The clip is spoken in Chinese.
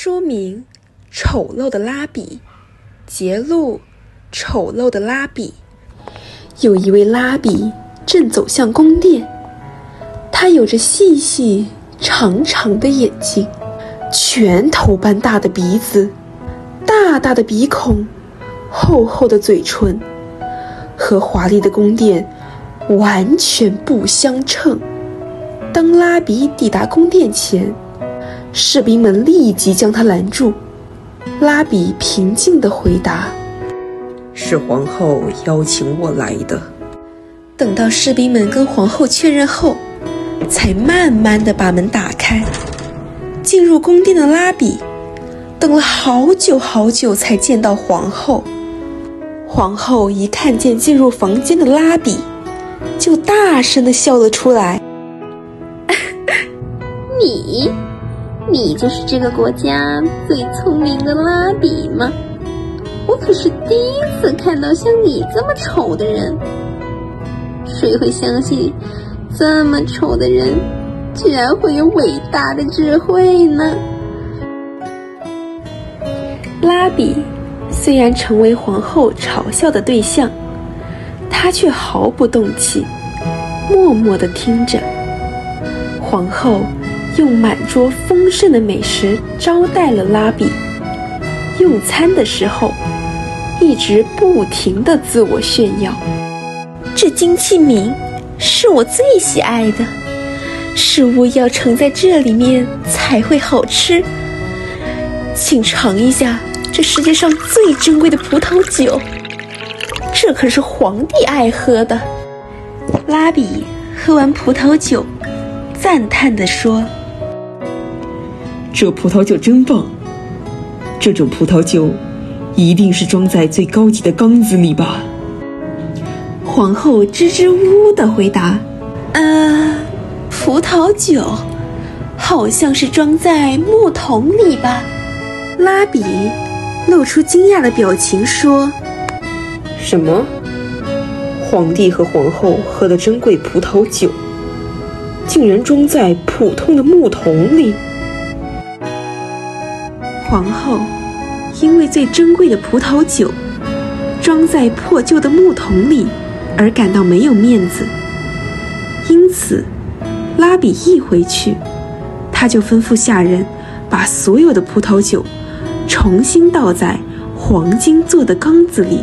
书名：丑陋的拉比。节录：丑陋的拉比。有一位拉比正走向宫殿，他有着细细长长的眼睛，拳头般大的鼻子，大大的鼻孔，厚厚的嘴唇，和华丽的宫殿完全不相称。当拉比抵达宫殿前，士兵们立即将他拦住。拉比平静地回答：“是皇后邀请我来的。”等到士兵们跟皇后确认后，才慢慢地把门打开。进入宫殿的拉比等了好久好久才见到皇后。皇后一看见进入房间的拉比，就大声地笑了出来：“ 你！”你就是这个国家最聪明的拉比吗？我可是第一次看到像你这么丑的人。谁会相信，这么丑的人，居然会有伟大的智慧呢？拉比虽然成为皇后嘲笑的对象，他却毫不动气，默默地听着。皇后。用满桌丰盛的美食招待了拉比。用餐的时候，一直不停地自我炫耀：“这金器皿是我最喜爱的，食物要盛在这里面才会好吃。请尝一下这世界上最珍贵的葡萄酒，这可是皇帝爱喝的。”拉比喝完葡萄酒，赞叹地说。这葡萄酒真棒！这种葡萄酒一定是装在最高级的缸子里吧？皇后支支吾吾地回答：“呃，葡萄酒好像是装在木桶里吧？”拉比露出惊讶的表情说：“什么？皇帝和皇后喝的珍贵葡萄酒，竟然装在普通的木桶里？”皇后因为最珍贵的葡萄酒装在破旧的木桶里而感到没有面子，因此拉比一回去，他就吩咐下人把所有的葡萄酒重新倒在黄金做的缸子里。